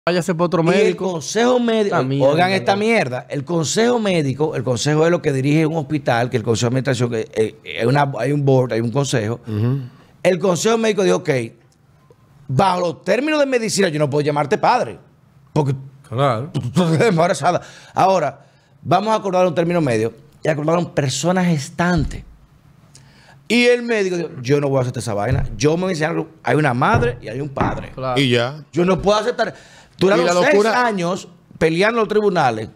Váyase por otro Y el consejo médico, mierda, oigan esta mierda, el consejo médico, el consejo es lo que dirige un hospital, que el consejo de administración, que, eh, eh, una- hay un board, hay un consejo. El consejo médico dijo, ok, bajo los términos de medicina yo no puedo llamarte padre, porque Claro. tú estás embarazada. Ahora, vamos a acordar un término medio y acordaron personas gestantes. Y el médico dijo, yo no voy a aceptar esa vaina. Yo me voy a enseñar, hay una madre y hay un padre. Claro. Y ya. Yo no puedo aceptar. Duraron la seis locura- años peleando los tribunales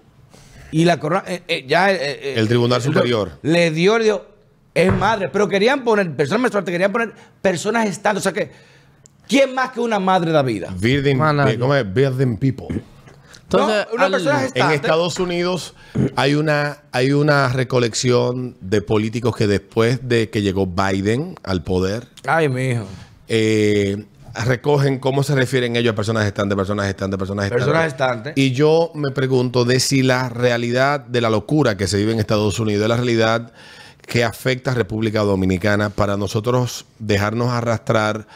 y la corona, eh, eh, ya eh, El Tribunal eh, Superior. le dio, le dio, es madre, pero querían poner personas menstruantes, querían poner personas gestantes, o sea que ¿quién más que una madre da vida? Virgin, ¿cómo es? Virgin people. Entonces, No, una al- persona En. Estados Unidos hay una, hay una recolección de políticos que después de que llegó Biden al poder, Ay, mi hijo. eh, recogen cómo se refieren ellos a personas gestantes, personas gestantes, personas gestantes. Personas gestantes. Y yo me pregunto de si la realidad de la locura que se vive en Estados Unidos es la realidad que afecta a República Dominicana para nosotros dejarnos arrastrar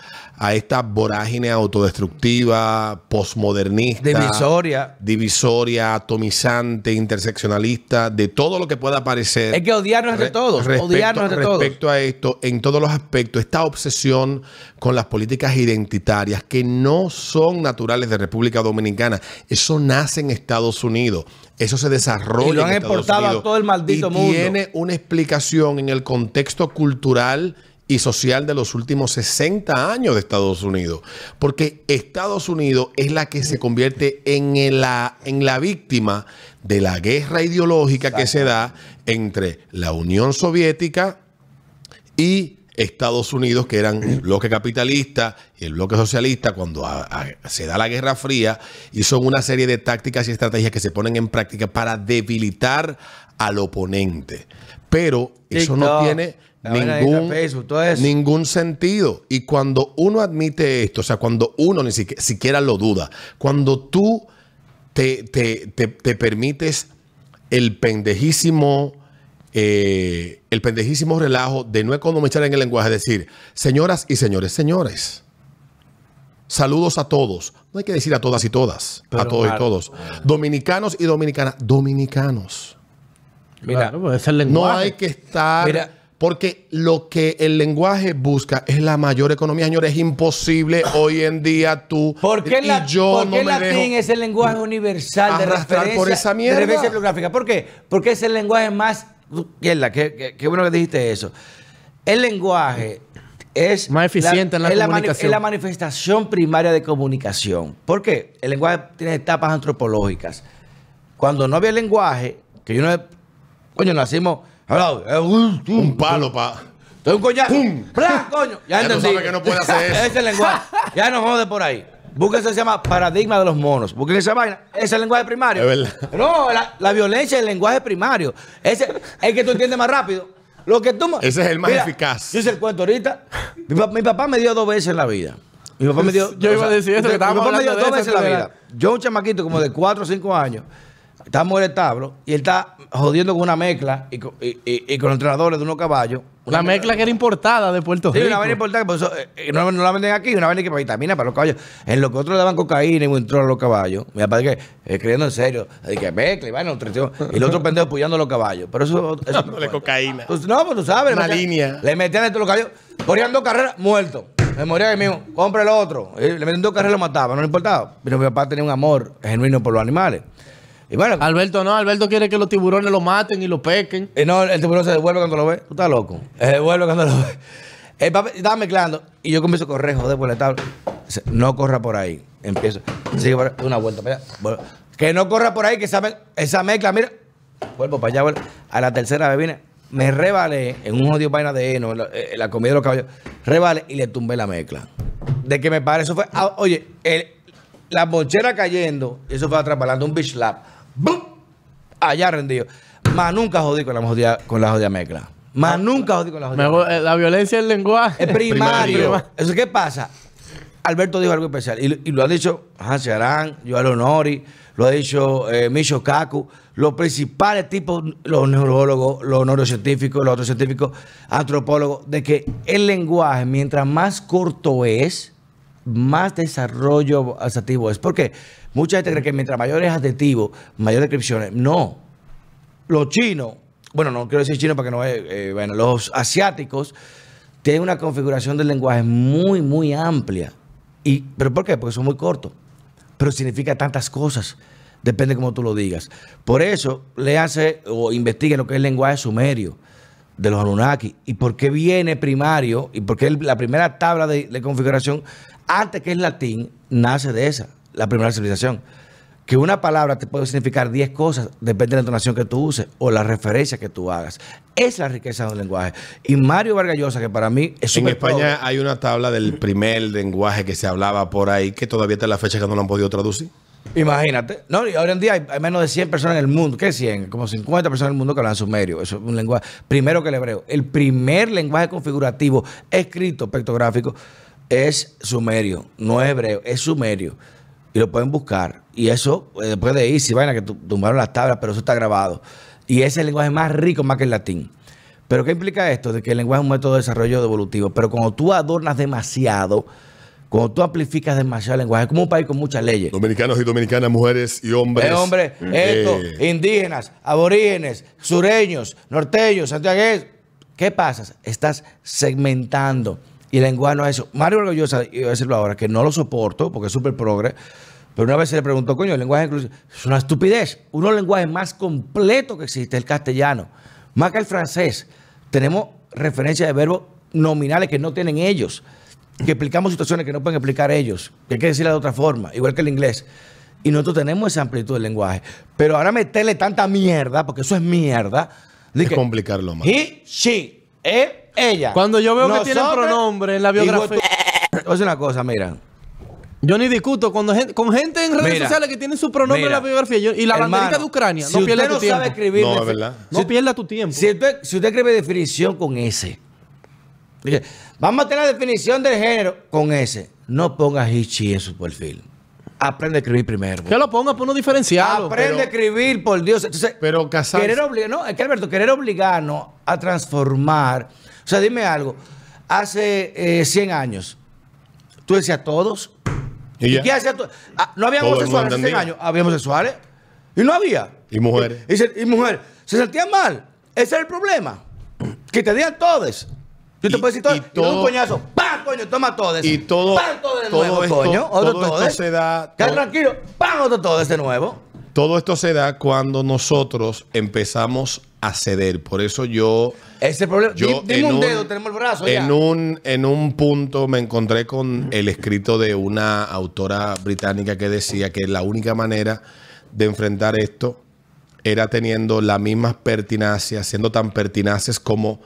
a esta vorágine autodestructiva, posmodernista, Divisoria. divisoria, atomizante, interseccionalista, de todo lo que pueda parecer. Es que odiarnos Re- todos. respecto- odiarnos entre todos. Respecto a esto, en todos los aspectos, esta obsesión con las políticas identitarias que no son naturales de República Dominicana, eso nace en Estados Unidos, eso se desarrolla Y lo han en Estados exportado a todo el maldito y mundo. Tiene una explicación en el contexto cultural y social de los últimos 60 años de Estados Unidos. Porque Estados Unidos es la que se convierte en la, en la víctima de la guerra ideológica que se da entre la Unión Soviética y Estados Unidos, que eran el bloque capitalista y el bloque socialista, cuando a- a- se da la Guerra Fría, y son una serie de tácticas y estrategias que se ponen en práctica para debilitar al oponente. Pero eso no tiene ningún, Facebook, todo eso. ningún sentido. Y cuando uno admite esto, o sea, cuando uno ni siquiera, siquiera lo duda, cuando tú te, te- te- te permites el pendejísimo, eh, el pendejísimo relajo de no economizar en el lenguaje, decir, señoras y señores, señores, saludos a todos. No hay que decir a todas y todas, a todos y todos. Dominicanos y dominicanas, dominicanos. Mira, Claro, pues, es el No hay que estar. Mira. Porque lo que el lenguaje busca es la mayor economía, señores. Es imposible hoy en día tú. ¿Por qué, y la, yo por no qué me latín dejo es el lenguaje universal de referencia, por esa de referencia bibliográfica? ¿Por qué? Porque es el lenguaje más... Mierda, qué, qué- qué bueno que dijiste eso. El lenguaje es... Más eficiente en la es mani- comunicación. es la manifestación primaria de comunicación. ¿Por qué? El lenguaje tiene etapas antropológicas. Cuando no había lenguaje, que yo no... Coño, nacimos... hablado, un palo para. Estoy un coñazo. ¡Bla, coño! Ya, Ya tú entendí. sabes que no puede hacer eso. Ese es el lenguaje. Ya no jode por ahí. Búsquense, se llama paradigma de los monos. Busquen esa vaina. Ese es el lenguaje primario. Es verdad. No, la, la violencia es el lenguaje primario. Ese es que tú entiendes más rápido. Lo que tú... Ese es el más Mira, eficaz. Yo hice el cuento ahorita. Mi, pa- mi papá me dio dos veces en la vida. Mi papá me dio... Yo iba a decir eso, que mi estábamos papá me dio dos veces en la vida. Yo, un chamaquito como de 4 o 5 años, estábamos en el establo y él está jodiendo con una mezcla y con, y, y- y con los entrenadores de unos caballos. La mezcla que era importada de Puerto Sí, Rico. una vaina importante, por eso, eh, eh, no, no la venden aquí, una vaina que para vitamina para los caballos. En lo que otros le daban cocaína y un a los caballos. Mi papá que eh, creyendo en serio, de que mezcla y vaina, nutrición. Y el otro pendejo apoyando a los caballos. Pero eso. eso Dándole cocaína. Pues, no, pues tú sabes. le Una metían- línea. Le metían dentro de los caballos. Corrían dos carreras, muerto. Me moría ahí mismo. Compra el otro. Le metían dos carreras lo mataba, no le importaba. Pero mi papá tenía un amor genuino por los animales. Y bueno, Alberto no, Alberto quiere que los tiburones lo maten y lo pequen. eh, no, el tiburón se devuelve cuando lo ve. Tú estás loco. Se devuelve cuando lo ve. El papá estaba mezclando y yo comienzo a correr, joder, por establo. Dice, No corra por ahí. Empiezo. Sigue por ahí, una vuelta para allá. vuelvo. Que no corra por ahí, que esa, esa mezcla, mira. Vuelvo para allá, vuelvo. A la tercera vez vine, me rebalé en un jodido vaina de heno, en la, en la comida de los caballos. Rebalé y le tumbé la mezcla. De que me pare, eso fue. ah, oye, el- la mochera cayendo, y eso fue atrapalando un bitch slap. ¡Bum! allá rendido. Más nunca jodí con la jodida, con la jodida mezcla. Más nunca jodí con la jodida mezcla. eh, la violencia del lenguaje. Es primario. Primario. Eso, ¿qué pasa? Alberto dijo algo especial. Y, y lo ha dicho Hansi Arán, Joel Honori, lo ha dicho eh, Micho Kaku. Los principales tipos, los neurólogos, los neurocientíficos, los otros científicos, antropólogos, de que el lenguaje, mientras más corto es, más desarrollo adjetivo es. Porque mucha gente cree que mientras mayor es adjetivo, mayor descripciones. No los chinos, bueno, no quiero decir chino para que no eh, bueno, los asiáticos tienen una configuración del lenguaje muy, muy amplia. Y, ¿Pero por qué? Porque son muy cortos. Pero significa tantas cosas. Depende cómo tú lo digas. Por eso, léanse o investiguen lo que es el lenguaje sumerio de los Anunnaki. Y por qué viene primario, y por qué el- la primera tabla de, de configuración, antes que es latín, nace de esa, la primera civilización que una palabra te puede significar 10 cosas, depende de la entonación que tú uses o la referencia que tú hagas. Es la riqueza de un lenguaje. Y Mario Vargas Llosa, que para mí es En España hay una tabla del primer lenguaje que se hablaba por ahí que todavía está en la fecha que no lo han podido traducir. Imagínate. No, y hoy en día hay, hay menos de 100 personas en el mundo. ¿Qué 100? Como 50 personas en el mundo que hablan sumerio. Eso es un lenguaje. Primero que el hebreo. El primer lenguaje configurativo escrito, pictográfico, es sumerio. No es hebreo, es sumerio. Y lo pueden buscar. Y eso, eh, después de ir, si vaina que tu- tumbaron las tablas, pero eso está grabado. Y ese es el lenguaje más rico, más que el latín. Pero ¿qué implica esto? De que el lenguaje es un método de desarrollo evolutivo. Pero cuando tú adornas demasiado, cuando tú amplificas demasiado el lenguaje, es como un país con muchas leyes. Dominicanos y dominicanas, mujeres y hombres. Eh, hombre, Eh, esto, indígenas, aborígenes, sureños, norteños, santiagueses. ¿Qué pasa? Estás segmentando. Y el lenguaje no es eso. Mario Orgullosa, voy a decirlo ahora, que no lo soporto porque es súper progre. Pero una vez se le preguntó, coño, el lenguaje inclusivo es una estupidez. Uno de los lenguajes más completos que existe es el castellano. Más que el francés. Tenemos referencias de verbos nominales que no tienen ellos. Que explicamos situaciones que no pueden explicar ellos. Que hay que decirlas de otra forma. Igual que el inglés. Y nosotros tenemos esa amplitud del lenguaje. Pero ahora meterle tanta mierda, porque eso es mierda. de Es que complicarlo más. He, she, él, ella. Cuando yo veo que tienen pronombre en la biografía. decir una cosa, mira. Yo ni discuto cuando gen- con gente en redes Mira. sociales que tienen su pronombre en la biografía yo- y la Hermano, banderita de Ucrania. si no pierda tu no tiempo. sabe escribir. No, defi- es verdad. No si- pierda tu tiempo. Si usted, si usted escribe definición con S, dice, vamos a tener la definición del género con S. No ponga hichi en su perfil. Aprende a escribir primero. que lo ponga por uno diferenciado. Aprende pero- a escribir, por Dios. Entonces, Pero casarse- Querer obligar, no, es que Alberto, querer obligarnos a transformar. O sea, dime algo. Hace eh, 100 años, tú decías todos. Y ¿Y, qué hacías tú? Ah, no había homosexuales hace 100 entendía. años. Había homosexuales. Y no había. Y mujeres. Y, se- y mujeres. Se sentían mal. Ese es el problema. Que te digan todos. Yo te Y- puedo decir todo. y Y, todo- un coñazo. ¡Pam! Coño, toma. Y todo- ¡Pam! Todo de todo nuevo, esto- coño. Otro todo esto todes. se da- todo- tranquilo. ¡Pam! Otro todo de nuevo. Todo esto se da cuando nosotros empezamos a ceder. Por eso yo. Ese problema. Yo Di- Dime un dedo, tenemos el brazo ya. en un, en un punto me encontré con el escrito de una autora británica que decía que la única manera de enfrentar esto era teniendo la misma pertinacia, siendo tan pertinaces como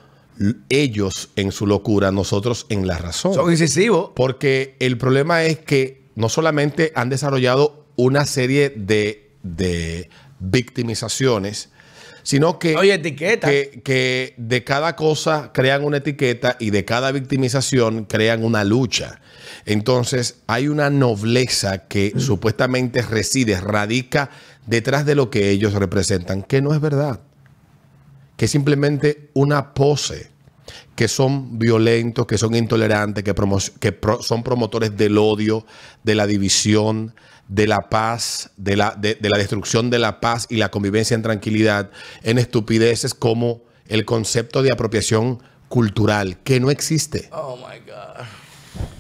ellos en su locura, nosotros en la razón. Son incisivos. Porque el problema es que no solamente han desarrollado una serie de, de victimizaciones, sino que, Oye, etiqueta. que, que de cada cosa crean una etiqueta y de cada victimización crean una lucha. Entonces hay una nobleza que supuestamente reside, radica detrás de lo que ellos representan, que no es verdad, que es simplemente una pose que son violentos, que son intolerantes, que, promo- que pro- son promotores del odio, de la división, de la paz, de la, de, de la destrucción de la paz y la convivencia en tranquilidad, en estupideces como el concepto de apropiación cultural, que no existe. Oh my God.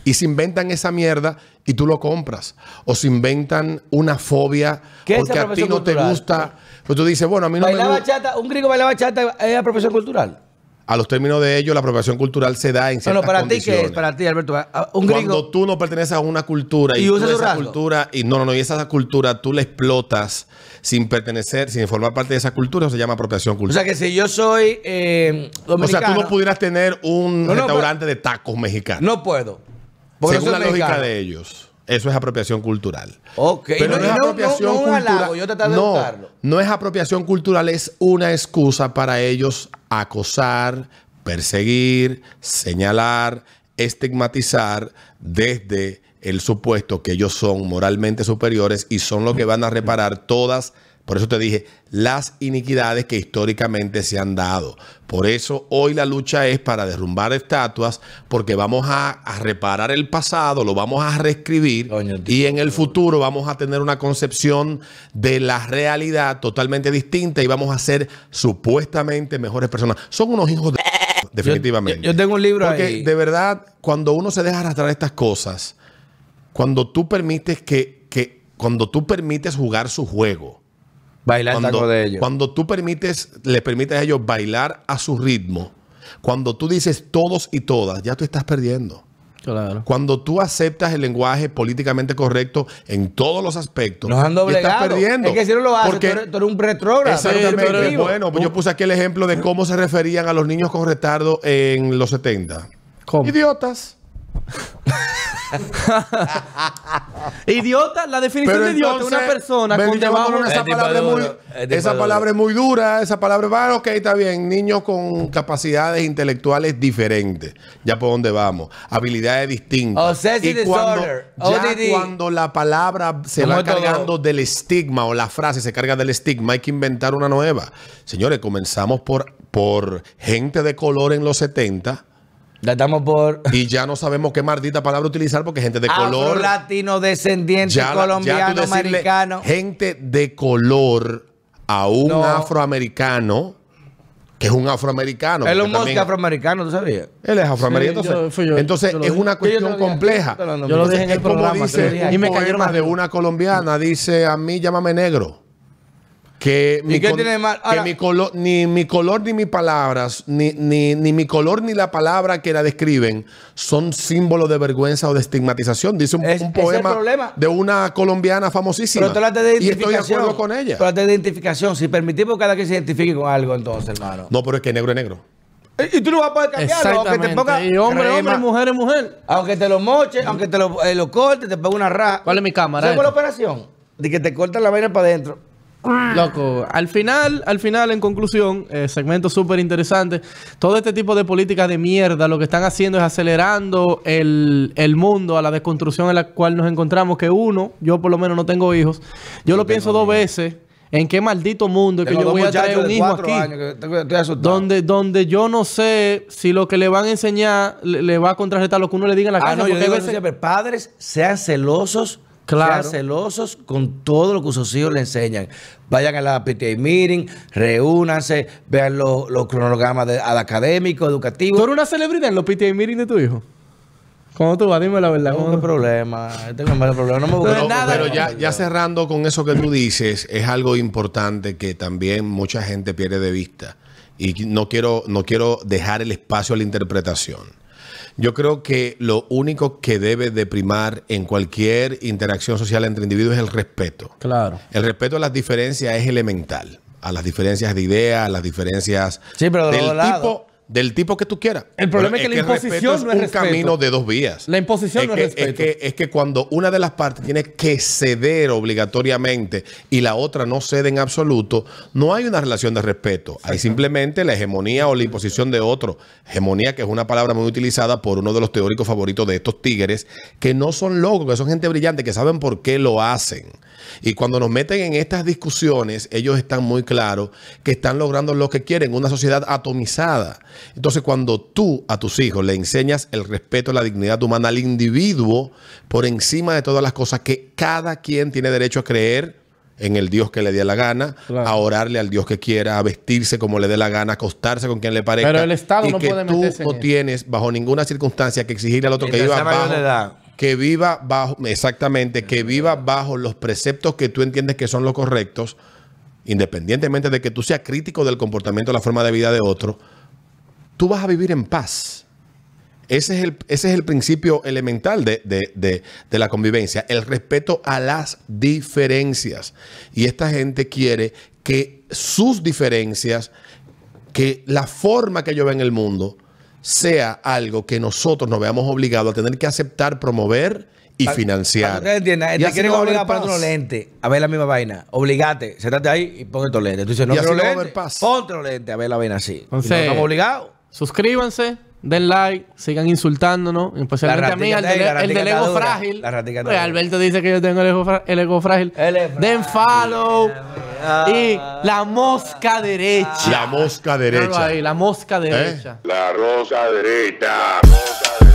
Y se inventan esa mierda y tú lo compras. O se inventan una fobia ¿Qué es porque a ti no te gusta. Pues tú dices, bueno, a mí no me Bailaba gusta. bachata, un griego bailaba bachata es apropiación cultural. A los términos de ello, la apropiación cultural se da en ciertas no, para ti, ¿qué es? Para ti, Alberto. Un Cuando gringo. tú no perteneces a una cultura y, usas esa rasgo. cultura y no, no, no, y esa cultura tú la explotas sin pertenecer, sin formar parte de esa cultura, eso se llama apropiación O cultural. sea que si yo soy eh, O sea, dominicano. tú no pudieras tener un No, no, restaurante de tacos mexicanos. No puedo. Porque según la lógica mexicano. de ellos. Eso es apropiación cultural. Ok. Pero no, es apropiación no cultural. halago, yo tratar de no, no es apropiación cultural, es una excusa para ellos acosar, perseguir, señalar, estigmatizar desde el supuesto que ellos son moralmente superiores y son los que van a reparar todas, por eso te dije, las iniquidades que históricamente se han dado. Por eso hoy la lucha es para derrumbar estatuas, porque vamos a, a reparar el pasado, lo vamos a reescribir y en el futuro vamos a tener una concepción de la realidad totalmente distinta y vamos a ser supuestamente mejores personas. Son unos hijos de... definitivamente. yo- yo tengo un libro Porque ahí. de verdad, cuando uno se deja arrastrar estas cosas, cuando tú permites que, que cuando tú permites jugar su juego, Bailar cuando, de ellos. cuando tú permites, le permites a ellos bailar a su ritmo, cuando tú dices todos y todas, ya tú estás perdiendo. Claro. Cuando tú aceptas el lenguaje políticamente correcto en todos los aspectos, Nos han doblegado. estás perdiendo. Es que si no lo haces, Porque tú, eres, tú eres un retrógrado. Exactamente. bueno, pues yo puse aquí el ejemplo de cómo se referían a los niños con retardo en los 70. ¿Cómo? Idiotas. Idiota, la definición Pero de idiota es entonces, una persona ven, con debajo esa palabra es muy, esa palabra es muy dura, esa palabra va, ok, está bien, niños con capacidades intelectuales diferentes, ya por dónde vamos, habilidades distintas. Obsessive Y cuando, disorder, ya ODD. cuando la palabra se Como va todo. cargando del estigma o la frase se carga del estigma, hay que inventar una nueva. Señores, comenzamos por, por gente de color en los 70 Ya estamos por. y ya no sabemos qué maldita palabra utilizar porque gente de color Afro latino descendiente ya, la- colombiano americano. gente de color a un No. afroamericano que es un afroamericano. Elon porque Musk también- es afroamericano, ¿tú sabías? Él es afroamericano. Sí, entonces, yo- entonces yo es dije. una cuestión dije, compleja. yo lo dije. En el es programa, dice un Y me poema de una colombiana, dice a mí llámame negro. Que, mi, qué tiene de mal? que Ahora- mi color, ni mi color ni mis palabras, ni, ni, ni mi color ni la palabra que la describen son símbolos de vergüenza o de estigmatización. Dice un, Es- un poema de una colombiana famosísima. Pero de y estoy de acuerdo con ella. Tú hablaste de identificación. Si permitimos que cada quien se identifique con algo, entonces, hermano. No, pero es que negro es negro. Y y tú no vas a poder cambiarlo, aunque te ponga. Y hombre, crema, hombre, mujer es mujer. Aunque te lo moche, aunque te lo, eh, lo corte, te ponga una raja. ¿Cuál es mi cámara? ¿Sabes cuál es la operación? De que te cortan la vaina para adentro. Loco, al final, al final, en conclusión, eh, segmento súper interesante. Todo este tipo de políticas de mierda lo que están haciendo es acelerando el, el mundo a la desconstrucción en la cual nos encontramos. Que uno, yo por lo menos no tengo hijos, yo lo pienso dos veces en qué maldito mundo es que yo voy a traer un hijo aquí. años que tengo- estoy asustado. Donde, donde yo no sé si lo que le van a enseñar le, le va a contrarrestar lo que uno le diga en la casa. Ah, yo digo eso veces- siempre. Padres, sean celosos. Claro. Sean celosos con todo lo que sus hijos le enseñan. Vayan a la PTA meeting, reúnanse, vean los los cronogramas de, al académico, educativo. ¿Tú eres una celebridad en los PTA meeting de tu hijo? ¿Cómo tú vas? Dime la verdad. Tengo ¿cómo un tú- problema. Tengo un problema. No me gusta. Pero, nada. pero ya, ya cerrando con eso que tú dices, es algo importante que también mucha gente pierde de vista. Y no quiero, no quiero dejar el espacio a la interpretación. Yo creo que lo único que debe de primar en cualquier interacción social entre individuos es el respeto. Claro. El respeto a las diferencias es elemental. A las diferencias de ideas, a las diferencias Sí, pero de del tipo, del tipo que tú quieras. El problema es que la imposición es no es un respeto. camino de dos vías. La imposición no es que, respeto. Es que, es que cuando una de las partes tiene que ceder obligatoriamente y la otra no cede en absoluto, no hay una relación de respeto. Hay simplemente la hegemonía o la imposición de otro. Hegemonía, que es una palabra muy utilizada por uno de los teóricos favoritos de estos tigres, que no son locos, que son gente brillante, que saben por qué lo hacen. Y cuando nos meten en estas discusiones, ellos están muy claros que están logrando lo que quieren, una sociedad atomizada. Entonces, cuando tú a tus hijos le enseñas el respeto a la dignidad humana al individuo, por encima de todas las cosas, que cada quien tiene derecho a creer en el Dios que le dé la gana, Claro. a orarle al Dios que quiera, a vestirse como le dé la gana, a acostarse con quien le parezca. Pero el Estado y no que puede tú meterse en no eso. tienes bajo ninguna circunstancia que exigirle al otro que Mientras viva sea mayor bajo. Que viva bajo, exactamente, que viva bajo los preceptos que tú entiendes que son los correctos, independientemente de que tú seas crítico del comportamiento, la forma de vida de otro, tú vas a vivir en paz. Ese es el, ese es el principio elemental de, de- de- de la convivencia, el respeto a las diferencias. Y esta gente quiere que sus diferencias, que la forma que ellos ven el mundo, sea algo que nosotros nos veamos obligados a tener que aceptar, promover y Para financiar. que ustedes entiendan, Y te quieren no obligar a paz. unos lentes, a ver la misma vaina. Obligate, sentate ahí y ponte los lentes. Tú dices, no Y así quiero no paz. ponte los lentes a ver la vaina así. Y no Entonces- estamos obligados. Suscríbanse, den like, sigan insultándonos, especialmente a mí, el, del- la el del ratica ego frágil. la Pues. Alberto dice que yo tengo el ego, fra- el ego frágil. El Den follow y la mosca derecha. La mosca derecha. ahí, la mosca derecha. La rosa derecha. Rosa